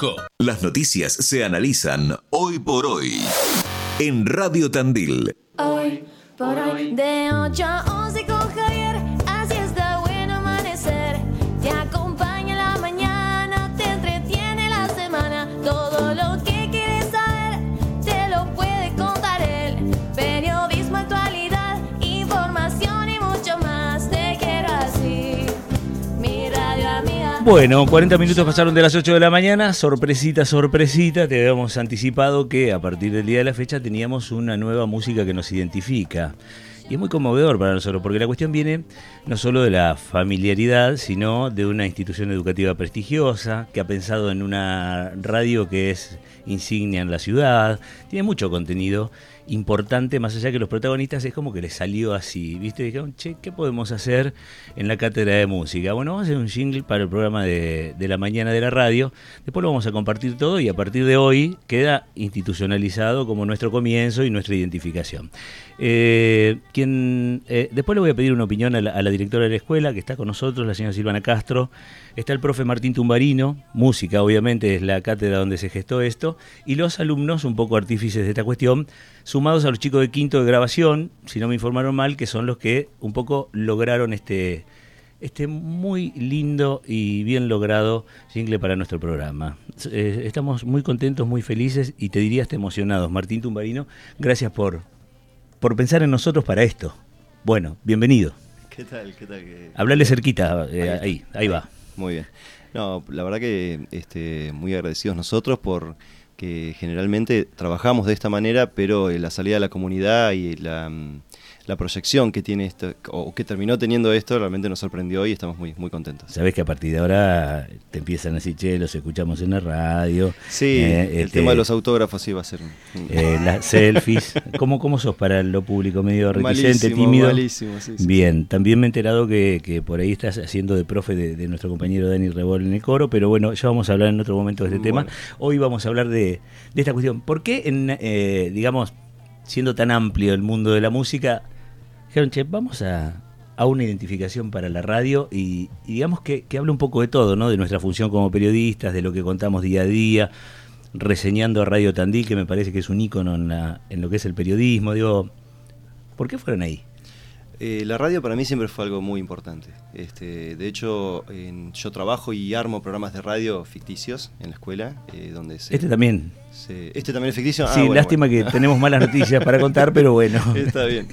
5. Las noticias se analizan hoy por hoy en Radio Tandil. Hoy por hoy, de 8 a 11 Bueno, 40 minutos pasaron de las 8 de la mañana, sorpresita, sorpresita, te habíamos anticipado que a partir del día de la fecha teníamos una nueva música que nos identifica. Y es muy conmovedor para nosotros, porque la cuestión viene no solo de la familiaridad, sino de una institución educativa prestigiosa, que ha pensado en una radio que es insignia en la ciudad, tiene mucho contenido importante, más allá que los protagonistas es como que les salió así, ¿viste? Dijeron, che, ¿qué podemos hacer en la cátedra de música? Bueno, vamos a hacer un jingle para el programa de, de la mañana de la radio, después lo vamos a compartir todo y a partir de hoy queda institucionalizado como nuestro comienzo y nuestra identificación. Eh, eh, después le voy a pedir una opinión a la, directora de la escuela, que está con nosotros, la señora Silvana Castro. Está el profe Martín Tumbarino, música, obviamente, es la cátedra donde se gestó esto, y los alumnos, un poco artífices de esta cuestión, sumados a los chicos de quinto de grabación, si no me informaron mal, que son los que un poco lograron este, este muy lindo y bien logrado jingle para nuestro programa. Eh, estamos muy contentos, muy felices y te diría hasta emocionados. Martín Tumbarino, gracias por, por pensar en nosotros para esto. Bueno, bienvenido. ¿Qué tal? ¿Qué tal? ¿Qué- Hablale cerquita, eh, Ahí. ahí, ahí va. Muy bien. No, la verdad que este, muy agradecidos nosotros por que generalmente trabajamos de esta manera, pero eh, la salida de la comunidad y la, mm, la proyección que tiene esto, o que terminó teniendo esto, realmente nos sorprendió y estamos muy, muy contentos. Sabés que a partir de ahora te empiezan a decir, che, los escuchamos en la radio. Sí, eh, el este, tema de los autógrafos sí va a ser eh, las selfies. ¿Cómo, ¿Cómo sos para lo público? ¿Medio reticente, malísimo, tímido? malísimo, sí, sí. Bien, también me he enterado que, que por ahí estás haciendo de profe de, de nuestro compañero Dani Rebol en el coro, pero bueno, ya vamos a hablar en otro momento de este tema. Hoy vamos a hablar de, de esta cuestión. ¿Por qué, en, eh, digamos, siendo tan amplio el mundo de la música, dijeron, che, vamos a, a una identificación para la radio y, digamos que, que hable un poco de todo, ¿no? De nuestra función como periodistas, de lo que contamos día a día, reseñando a Radio Tandil, que me parece que es un ícono en, la, en lo que es el periodismo. Digo, ¿por qué fueron ahí? Eh, la radio para mí siempre fue algo muy importante. Este, de hecho, en- yo trabajo y armo programas de radio ficticios en la escuela, eh, donde se, Este también. se- ¿Este también es ficticio? Ah, Sí, bueno, lástima bueno. que tenemos malas noticias para contar, pero bueno. Está bien.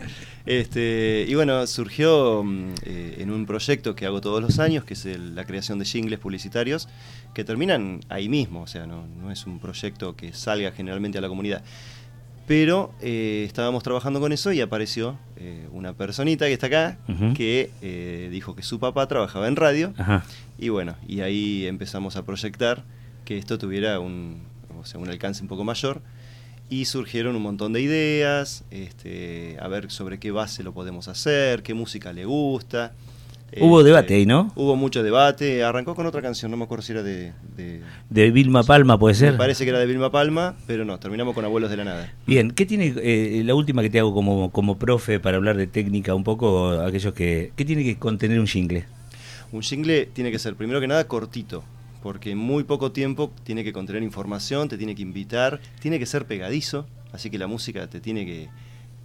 Este, y bueno, surgió mm, eh, en un proyecto que hago todos los años, que es el- la creación de jingles publicitarios, que terminan ahí mismo, o sea, no, no es un proyecto que salga generalmente a la comunidad. Pero eh, estábamos trabajando con eso y apareció eh, una personita que está acá, que eh, dijo que su papá trabajaba en radio, Ajá. y bueno, y ahí empezamos a proyectar que esto tuviera un, o sea, un alcance un poco mayor. Y surgieron un montón de ideas, este, a ver sobre qué base lo podemos hacer, qué música le gusta. Hubo Este, debate ahí, ¿no? Hubo mucho debate. Arrancó con otra canción, no me acuerdo si era de. de- De Vilma Palma, ¿puede ser? Me parece que era de Vilma Palma, pero no, terminamos con Abuelos de la Nada. Bien, ¿qué tiene eh, la última que te hago como, como profe para hablar de técnica un poco, aquellos que... ¿Qué tiene que contener un jingle? Un jingle tiene que ser, primero que nada, cortito, porque en muy poco tiempo tiene que contener información, te tiene que invitar, tiene que ser pegadizo, así que la música te tiene que,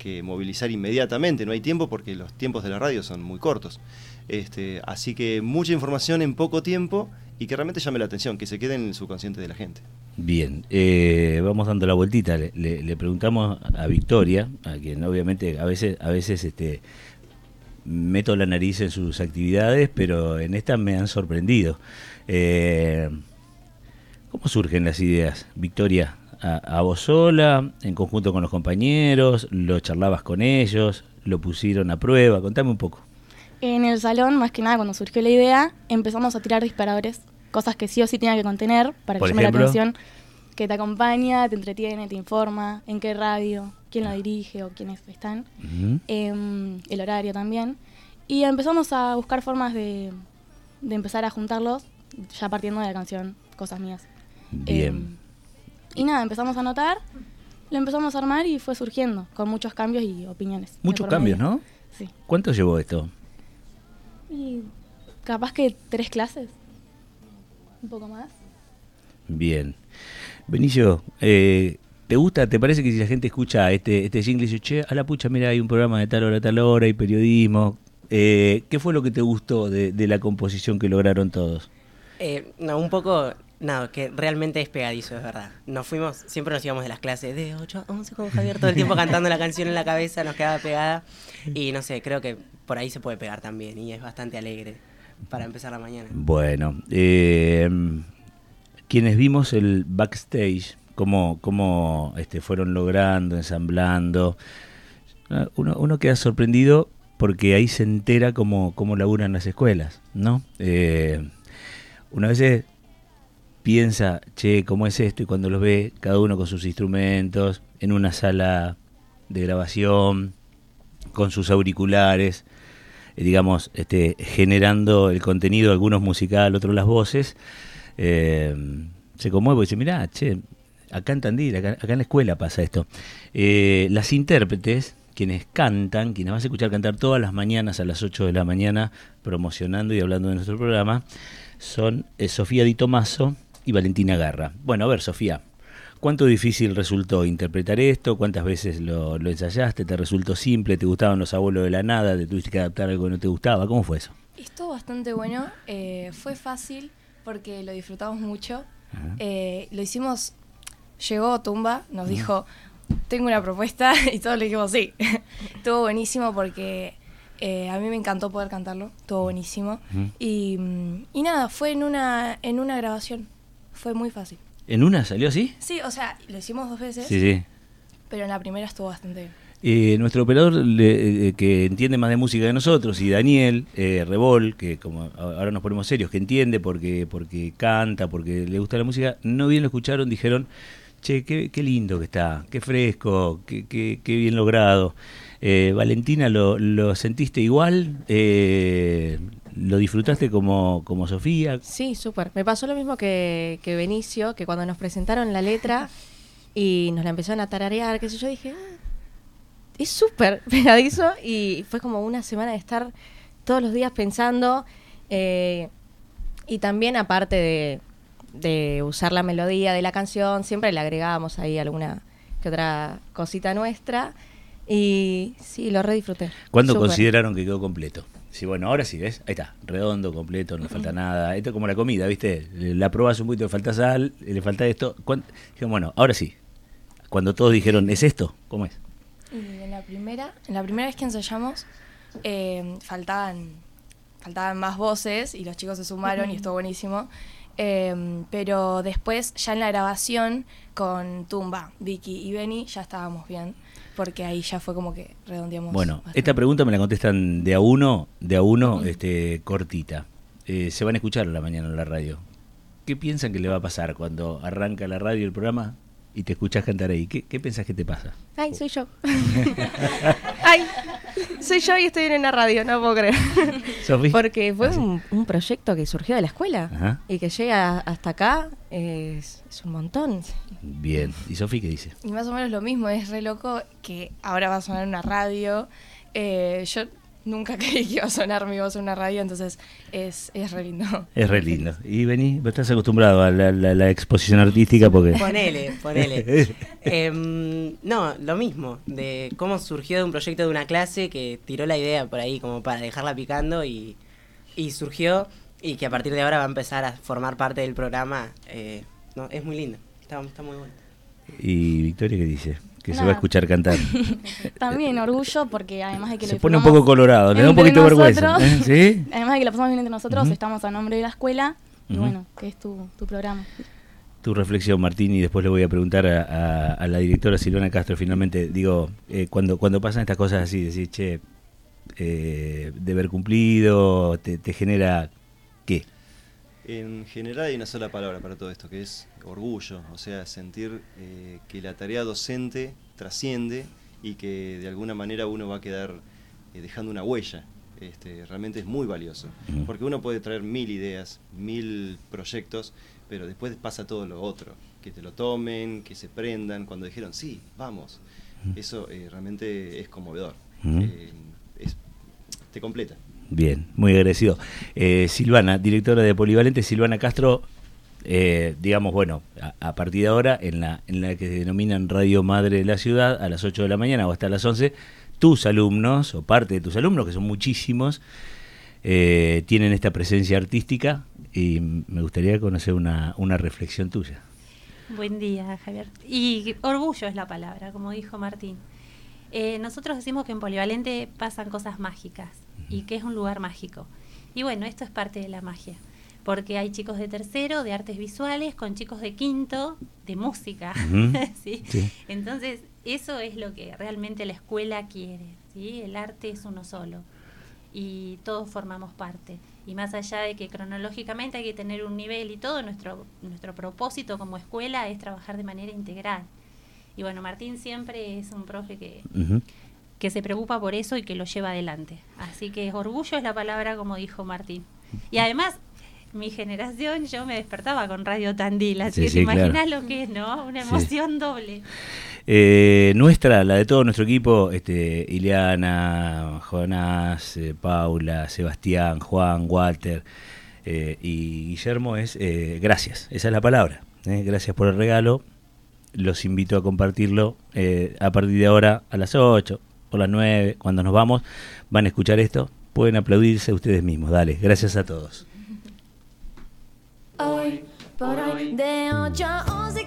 que movilizar inmediatamente, no hay tiempo porque los tiempos de la radio son muy cortos. Este, así que mucha información en poco tiempo y que realmente llame la atención, que se quede en el subconsciente de la gente. Bien, eh, vamos dando la vueltita. Le, preguntamos a Victoria, a quien obviamente a veces, a veces este, meto la nariz en sus actividades, pero en esta me han sorprendido. Eh, ¿Cómo surgen las ideas, Victoria? ¿A, a vos sola, en conjunto con los compañeros? ¿Lo charlabas con ellos? ¿Lo pusieron a prueba? Contame un poco. En el salón, más que nada, cuando surgió la idea, empezamos a tirar disparadores, cosas que sí o sí tenía que contener para que llame la atención, que te acompaña, te entretiene, te informa, en qué radio, quién lo dirige o quiénes están, em, el horario también. Y empezamos a buscar formas de, de empezar a juntarlos, ya partiendo de la canción Cosas Mías. Bien. Em, y nada, empezamos a anotar, lo empezamos a armar y fue surgiendo, con muchos cambios y opiniones. Muchos cambios. ¿no? Sí. ¿Cuánto llevó esto? Y capaz que tres clases. Un poco más. Bien. Benicio, eh, ¿te gusta, te parece que si la gente escucha este, este jingle y dice, che, a la pucha, mira, hay un programa de tal hora a tal hora, hay periodismo? eh, ¿Qué fue lo que te gustó de, de la composición que lograron todos? Eh, no, un poco, no, que realmente es pegadizo, es verdad. Nos fuimos, siempre nos íbamos de las clases de 8 a 11 con Javier, todo el tiempo cantando la canción en la cabeza, nos quedaba pegada. Y no sé, creo que por ahí se puede pegar también y es bastante alegre para empezar la mañana. Bueno, eh, quienes vimos el backstage, cómo, cómo este, fueron logrando, ensamblando, uno, uno queda sorprendido porque ahí se entera cómo, cómo laburan las escuelas, ¿no? Eh, una vez piensa, che, ¿cómo es esto? Y cuando los ve, cada uno con sus instrumentos, en una sala de grabación, con sus auriculares, eh, digamos, este, generando el contenido, algunos musical, otros las voces, eh, se conmueve y dice, mirá, che, acá en Tandil, acá, en la escuela pasa esto. Eh, las intérpretes, quienes cantan, quienes vas a escuchar cantar todas las mañanas a las 8 de la mañana, promocionando y hablando de nuestro programa, son Sofía Di Tomaso y Valentina Garra. Bueno, a ver, Sofía, ¿cuánto difícil resultó interpretar esto? ¿Cuántas veces lo, lo ensayaste? ¿Te resultó simple? ¿Te gustaban los abuelos de la nada? ¿Te tuviste que adaptar algo que no te gustaba? ¿Cómo fue eso? Estuvo bastante bueno, eh, fue fácil porque lo disfrutamos mucho. Eh, lo hicimos, llegó Tumba, nos dijo, tengo una propuesta y todos le dijimos sí. Estuvo buenísimo porque eh, a mí me encantó poder cantarlo, estuvo buenísimo. Y, mm, y nada, fue en una, en una grabación, fue muy fácil. ¿En una salió así? Sí, o sea, lo hicimos dos veces, Sí, sí. pero en la primera estuvo bastante bien. Eh, nuestro operador le- eh, que entiende más de música que nosotros y Daniel eh, Rebol, que como ahora nos ponemos serios, que entiende porque, porque canta, porque le gusta la música, no bien lo escucharon, dijeron, che, qué, qué lindo que está, qué fresco, qué, qué- qué bien logrado. Eh, Valentina, ¿lo, lo sentiste igual? ¿Lo disfrutaste como, como Sofía? Sí, súper. Me pasó lo mismo que, que Benicio, que cuando nos presentaron la letra y nos la empezaron a tararear, qué sé yo, dije, "Ah, es súper pegadizo y fue como una semana de estar todos los días pensando eh, y también aparte de, de usar la melodía de la canción, siempre le agregábamos ahí alguna que otra cosita nuestra y sí, lo re disfruté. ¿Cuándo consideraron que quedó completo? Sí, bueno, ahora sí, ¿ves? Ahí está, redondo, completo, no le falta nada. Esto es como la comida, ¿viste? La probás un poquito, le falta sal, le falta esto. ¿Cuán- Dijeron, bueno, ahora sí. Cuando todos dijeron, ¿es esto? ¿Cómo es? Y en la primera, en la primera vez que ensayamos, eh, faltaban, faltaban más voces y los chicos se sumaron y estuvo buenísimo. Eh, pero después, ya en la grabación, con Tumba, Vicky y Benny, ya estábamos bien. Porque ahí ya fue como que redondeamos. Bueno, bastante. esta pregunta me la contestan de a uno, de a uno, este, cortita. Eh, se van a escuchar a la mañana en la radio. ¿Qué piensan que le va a pasar cuando arranca la radio el programa y te escuchás cantar ahí? ¿Qué, qué pensás que te pasa? Ay, soy yo. Ay, soy yo y estoy en una radio, no puedo creer. Sofi. Porque fue Ah, sí. un, un proyecto que surgió de la escuela Ajá. y que llega hasta acá es, es un montón. Bien. ¿Y Sofi qué dice? Y más o menos lo mismo, es re loco que ahora va a sonar una radio. Eh, yo nunca creí que iba a sonar mi voz en una radio, entonces es, es re lindo. Es re lindo. Y vení, vos estás acostumbrado a la, la- la exposición artística porque... Ponele, ponele. Em, no, lo mismo, de cómo surgió de un proyecto de una clase que tiró la idea por ahí como para dejarla picando y, y surgió y que a partir de ahora va a empezar a formar parte del programa. eh, no, es muy lindo, está, está muy bueno. ¿Y Victoria qué dice? Que se va a Nada. escuchar cantar. También orgullo porque además de que Se lo pone un poco colorado, le da un poquito de vergüenza. ¿eh? ¿Sí? Además de que la pasamos bien entre nosotros, estamos a nombre de la escuela y bueno, que es tu, tu programa. Tu reflexión, Martín, y después le voy a preguntar a, a- a la directora Silvana Castro, finalmente, digo, eh, cuando, cuando pasan estas cosas así, decir, che, eh, deber cumplido, te, te genera, ¿qué? En general hay una sola palabra para todo esto, que es orgullo, o sea, sentir eh, que la tarea docente trasciende y que de alguna manera uno va a quedar eh, dejando una huella. Este, realmente es muy valioso, porque uno puede traer mil ideas, mil proyectos, pero después pasa todo lo otro, que te lo tomen, que se prendan, cuando dijeron, sí, vamos, eso eh, realmente es conmovedor, es- te completa. Bien, muy agradecido. Eh, Silvana, directora de Polivalente, Silvana Castro, eh, digamos, bueno, a, partir de ahora, en la, en la que denominan Radio Madre de la Ciudad, a las 8 de la mañana o hasta las 11, tus alumnos, o parte de tus alumnos, que son muchísimos, eh, tienen esta presencia artística y me gustaría conocer una, una reflexión tuya. Buen día, Javier. Y orgullo es la palabra, como dijo Martín. Eh, nosotros decimos que en Polivalente pasan cosas mágicas y que es un lugar mágico. Y bueno, esto es parte de la magia, porque hay chicos de tercero, de artes visuales, con chicos de quinto, de música. Ujú. ¿sí? Sí. Entonces, eso es lo que realmente la escuela quiere. ¿sí? El arte es uno solo y todos formamos parte. Y más allá de que cronológicamente hay que tener un nivel y todo, nuestro, nuestro propósito como escuela es trabajar de manera integral. Y bueno, Martín siempre es un profe que. Que se preocupa por eso y que lo lleva adelante. Así que orgullo es la palabra, como dijo Martín. Y además, mi generación, yo me despertaba con Radio Tandil, así Sí, que sí, te imaginas claro. lo que es, ¿no? Una Sí. emoción doble. Eh, nuestra, la de todo nuestro equipo, este, Ileana, Jonás, eh, Paula, Sebastián, Juan, Walter eh, y Guillermo es eh, gracias, esa es la palabra. eh, gracias por el regalo. Los invito a compartirlo eh, a partir de ahora a las 8 o las 9, cuando nos vamos, van a escuchar esto, pueden aplaudirse ustedes mismos. Dale, gracias a todos. Hoy por hoy, de 8 a 11